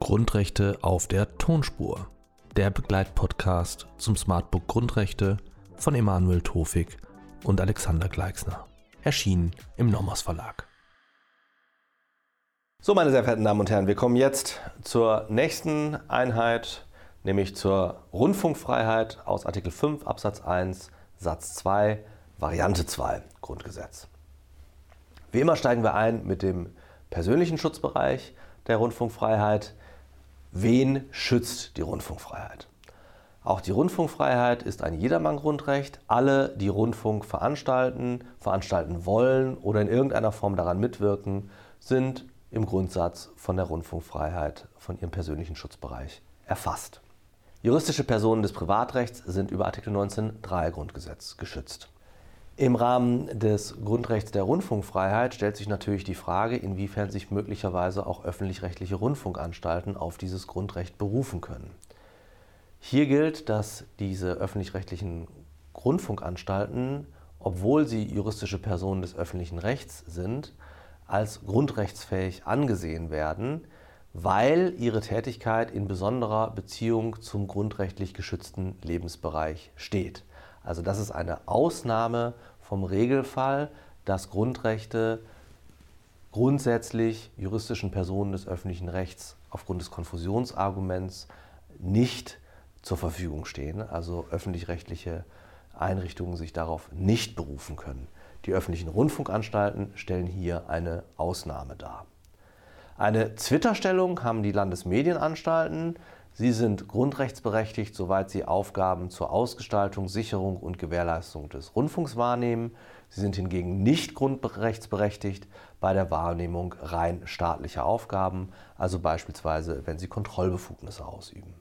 Grundrechte auf der Tonspur. Der Begleitpodcast zum Smartbook Grundrechte von Emanuel Tofik und Alexander Gleixner. Erschienen im Nomos Verlag. So, meine sehr verehrten Damen und Herren, wir kommen jetzt zur nächsten Einheit, nämlich zur Rundfunkfreiheit aus Artikel 5 Absatz 1 Satz 2 Variante 2 Grundgesetz. Wie immer steigen wir ein mit dem persönlichen Schutzbereich der Rundfunkfreiheit. Wen schützt die Rundfunkfreiheit? Auch die Rundfunkfreiheit ist ein Jedermann-Grundrecht. Alle, die Rundfunk veranstalten, veranstalten wollen oder in irgendeiner Form daran mitwirken, sind im Grundsatz von der Rundfunkfreiheit, von ihrem persönlichen Schutzbereich erfasst. Juristische Personen des Privatrechts sind über Artikel 19.3 Grundgesetz geschützt. Im Rahmen des Grundrechts der Rundfunkfreiheit stellt sich natürlich die Frage, inwiefern sich möglicherweise auch öffentlich-rechtliche Rundfunkanstalten auf dieses Grundrecht berufen können. Hier gilt, dass diese öffentlich-rechtlichen Rundfunkanstalten, obwohl sie juristische Personen des öffentlichen Rechts sind, als grundrechtsfähig angesehen werden, weil ihre Tätigkeit in besonderer Beziehung zum grundrechtlich geschützten Lebensbereich steht. Also das ist eine Ausnahme vom Regelfall, dass Grundrechte grundsätzlich juristischen Personen des öffentlichen Rechts aufgrund des Konfusionsarguments nicht zur Verfügung stehen, also öffentlich-rechtliche Einrichtungen sich darauf nicht berufen können. Die öffentlichen Rundfunkanstalten stellen hier eine Ausnahme dar. Eine Twitter-Stellung haben die Landesmedienanstalten. Sie sind grundrechtsberechtigt, soweit sie Aufgaben zur Ausgestaltung, Sicherung und Gewährleistung des Rundfunks wahrnehmen. Sie sind hingegen nicht grundrechtsberechtigt bei der Wahrnehmung rein staatlicher Aufgaben, also beispielsweise, wenn sie Kontrollbefugnisse ausüben.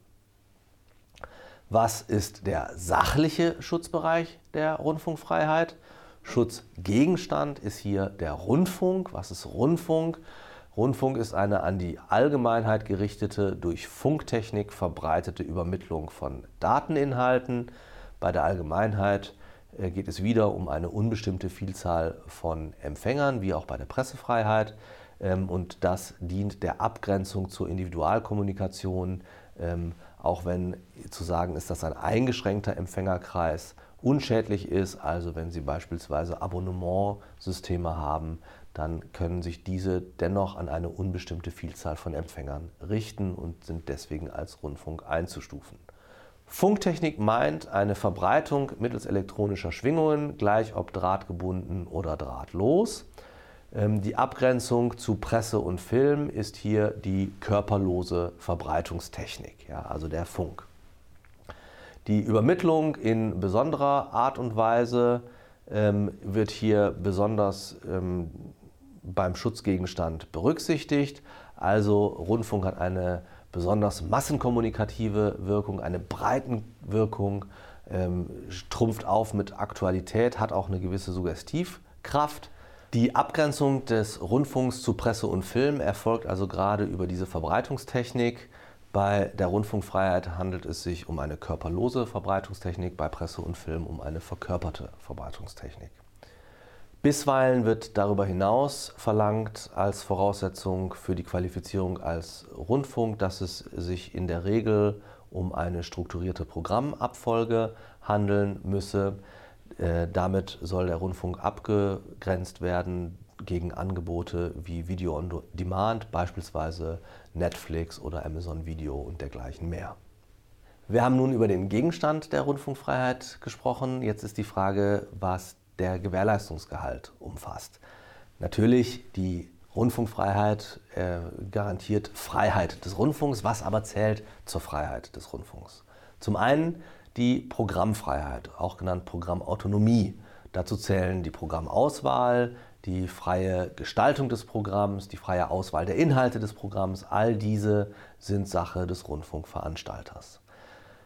Was ist der sachliche Schutzbereich der Rundfunkfreiheit? Schutzgegenstand ist hier der Rundfunk. Was ist Rundfunk? Rundfunk ist eine an die Allgemeinheit gerichtete, durch Funktechnik verbreitete Übermittlung von Dateninhalten. Bei der Allgemeinheit äh, geht es wieder um eine unbestimmte Vielzahl von Empfängern, wie auch bei der Pressefreiheit. Ähm, und das dient der Abgrenzung zur Individualkommunikation, ähm, auch wenn zu sagen ist, dass ein eingeschränkter Empfängerkreis unschädlich ist, also wenn Sie beispielsweise Abonnementsysteme haben, dann können sich diese dennoch an eine unbestimmte Vielzahl von Empfängern richten und sind deswegen als Rundfunk einzustufen. Funktechnik meint eine Verbreitung mittels elektronischer Schwingungen, gleich ob drahtgebunden oder drahtlos. Ähm, die Abgrenzung zu Presse und Film ist hier die körperlose Verbreitungstechnik, ja, also der Funk. Die Übermittlung in besonderer Art und Weise ähm, wird hier besonders ähm, beim Schutzgegenstand berücksichtigt. Also Rundfunk hat eine besonders massenkommunikative Wirkung, eine Breitenwirkung, ähm, trumpft auf mit Aktualität, hat auch eine gewisse Suggestivkraft. Die Abgrenzung des Rundfunks zu Presse und Film erfolgt also gerade über diese Verbreitungstechnik. Bei der Rundfunkfreiheit handelt es sich um eine körperlose Verbreitungstechnik, bei Presse und Film um eine verkörperte Verbreitungstechnik. Bisweilen wird darüber hinaus verlangt als Voraussetzung für die Qualifizierung als Rundfunk, dass es sich in der Regel um eine strukturierte Programmabfolge handeln müsse. Äh, damit soll der Rundfunk abgegrenzt werden gegen Angebote wie Video on Demand, beispielsweise Netflix oder Amazon Video und dergleichen mehr. Wir haben nun über den Gegenstand der Rundfunkfreiheit gesprochen. Jetzt ist die Frage, was der Gewährleistungsgehalt umfasst. Natürlich die Rundfunkfreiheit äh, garantiert Freiheit des Rundfunks, was aber zählt zur Freiheit des Rundfunks. Zum einen die Programmfreiheit, auch genannt Programmautonomie. Dazu zählen die Programmauswahl, die freie Gestaltung des Programms, die freie Auswahl der Inhalte des Programms. All diese sind Sache des Rundfunkveranstalters.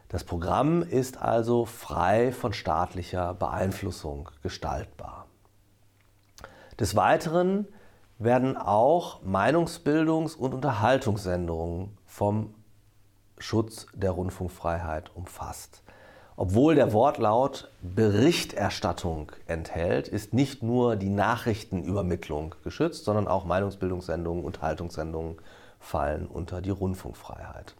Das Programm ist also frei von staatlicher Beeinflussung gestaltbar. Des Weiteren werden auch Meinungsbildungs- und Unterhaltungssendungen vom Schutz der Rundfunkfreiheit umfasst. Obwohl der Wortlaut Berichterstattung enthält, ist nicht nur die Nachrichtenübermittlung geschützt, sondern auch Meinungsbildungssendungen, Unterhaltungssendungen fallen unter die Rundfunkfreiheit.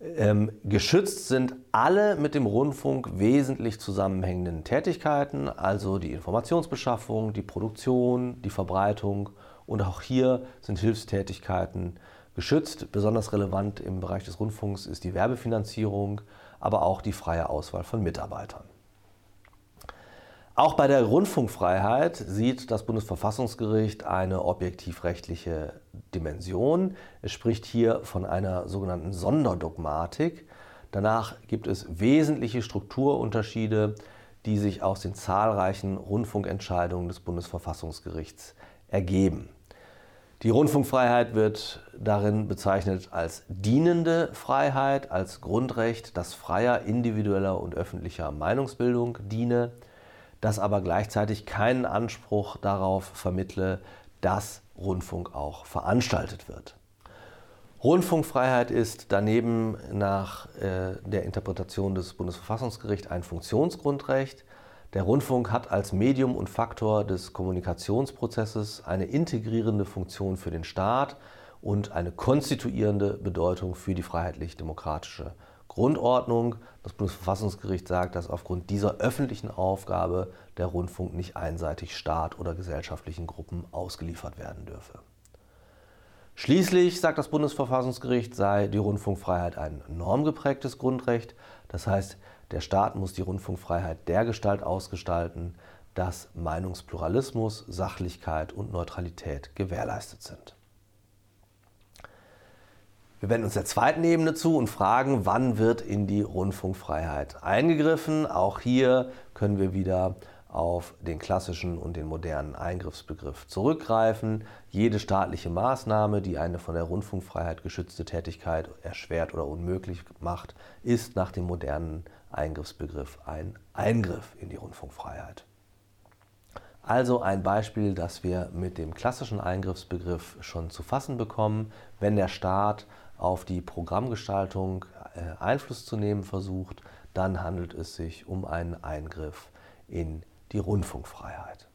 Ähm, geschützt sind alle mit dem Rundfunk wesentlich zusammenhängenden Tätigkeiten, also die Informationsbeschaffung, die Produktion, die Verbreitung und auch hier sind Hilfstätigkeiten geschützt. Besonders relevant im Bereich des Rundfunks ist die Werbefinanzierung, aber auch die freie Auswahl von Mitarbeitern. Auch bei der Rundfunkfreiheit sieht das Bundesverfassungsgericht eine objektivrechtliche Dimension. Es spricht hier von einer sogenannten Sonderdogmatik. Danach gibt es wesentliche Strukturunterschiede, die sich aus den zahlreichen Rundfunkentscheidungen des Bundesverfassungsgerichts ergeben. Die Rundfunkfreiheit wird darin bezeichnet als dienende Freiheit, als Grundrecht, das freier individueller und öffentlicher Meinungsbildung diene, das aber gleichzeitig keinen Anspruch darauf vermittle, dass Rundfunk auch veranstaltet wird. Rundfunkfreiheit ist daneben nach äh, der Interpretation des Bundesverfassungsgerichts ein Funktionsgrundrecht, der Rundfunk hat als Medium und Faktor des Kommunikationsprozesses eine integrierende Funktion für den Staat und eine konstituierende Bedeutung für die freiheitlich-demokratische Grundordnung. Das Bundesverfassungsgericht sagt, dass aufgrund dieser öffentlichen Aufgabe der Rundfunk nicht einseitig Staat oder gesellschaftlichen Gruppen ausgeliefert werden dürfe. Schließlich, sagt das Bundesverfassungsgericht, sei die Rundfunkfreiheit ein normgeprägtes Grundrecht. Das heißt, der Staat muss die Rundfunkfreiheit dergestalt ausgestalten, dass Meinungspluralismus, Sachlichkeit und Neutralität gewährleistet sind. Wir wenden uns der zweiten Ebene zu und fragen, wann wird in die Rundfunkfreiheit eingegriffen. Auch hier können wir wieder auf den klassischen und den modernen Eingriffsbegriff zurückgreifen. Jede staatliche Maßnahme, die eine von der Rundfunkfreiheit geschützte Tätigkeit erschwert oder unmöglich macht, ist nach dem modernen Eingriffsbegriff ein Eingriff in die Rundfunkfreiheit. Also ein Beispiel, das wir mit dem klassischen Eingriffsbegriff schon zu fassen bekommen, wenn der Staat auf die Programmgestaltung äh, Einfluss zu nehmen versucht, dann handelt es sich um einen Eingriff in die Rundfunkfreiheit.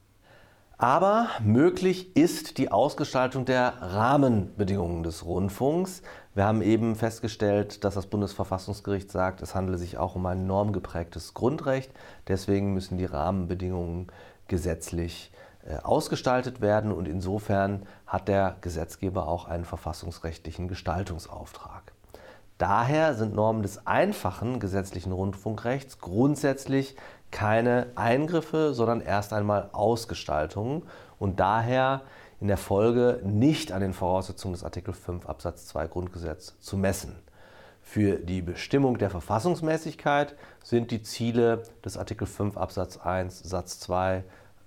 Aber möglich ist die Ausgestaltung der Rahmenbedingungen des Rundfunks. Wir haben eben festgestellt, dass das Bundesverfassungsgericht sagt, es handele sich auch um ein normgeprägtes Grundrecht. Deswegen müssen die Rahmenbedingungen gesetzlich äh, ausgestaltet werden und insofern hat der Gesetzgeber auch einen verfassungsrechtlichen Gestaltungsauftrag. Daher sind Normen des einfachen gesetzlichen Rundfunkrechts grundsätzlich keine Eingriffe, sondern erst einmal Ausgestaltungen und daher in der Folge nicht an den Voraussetzungen des Artikel 5 Absatz 2 Grundgesetz zu messen. Für die Bestimmung der Verfassungsmäßigkeit sind die Ziele des Artikel 5 Absatz 1 Satz 2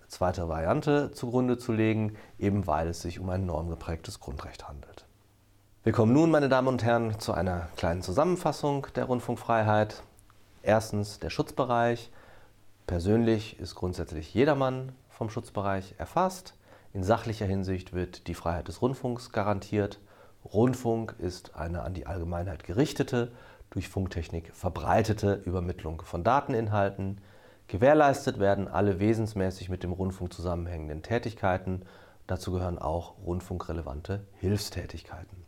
zweite Variante zugrunde zu legen, eben weil es sich um ein normgeprägtes Grundrecht handelt. Wir kommen nun, meine Damen und Herren, zu einer kleinen Zusammenfassung der Rundfunkfreiheit. Erstens der Schutzbereich. Persönlich ist grundsätzlich jedermann vom Schutzbereich erfasst. In sachlicher Hinsicht wird die Freiheit des Rundfunks garantiert. Rundfunk ist eine an die Allgemeinheit gerichtete, durch Funktechnik verbreitete Übermittlung von Dateninhalten. Gewährleistet werden alle wesensmäßig mit dem Rundfunk zusammenhängenden Tätigkeiten. Dazu gehören auch rundfunkrelevante Hilfstätigkeiten.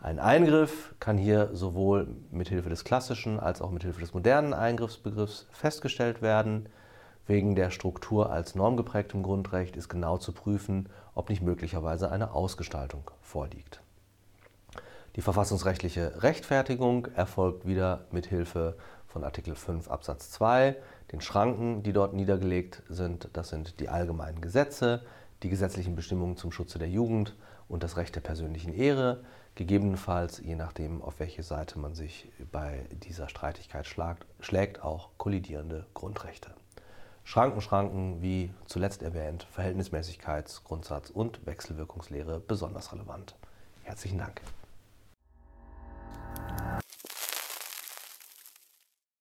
Ein Eingriff kann hier sowohl mit Hilfe des klassischen als auch mit Hilfe des modernen Eingriffsbegriffs festgestellt werden. Wegen der Struktur als normgeprägtem Grundrecht ist genau zu prüfen, ob nicht möglicherweise eine Ausgestaltung vorliegt. Die verfassungsrechtliche Rechtfertigung erfolgt wieder mit Hilfe von Artikel 5 Absatz 2. Den Schranken, die dort niedergelegt sind, das sind die allgemeinen Gesetze, die gesetzlichen Bestimmungen zum Schutze der Jugend und das Recht der persönlichen Ehre, gegebenenfalls, je nachdem, auf welche Seite man sich bei dieser Streitigkeit schlagt, schlägt, auch kollidierende Grundrechte. Schranken, Schranken, wie zuletzt erwähnt, Verhältnismäßigkeitsgrundsatz und Wechselwirkungslehre besonders relevant. Herzlichen Dank.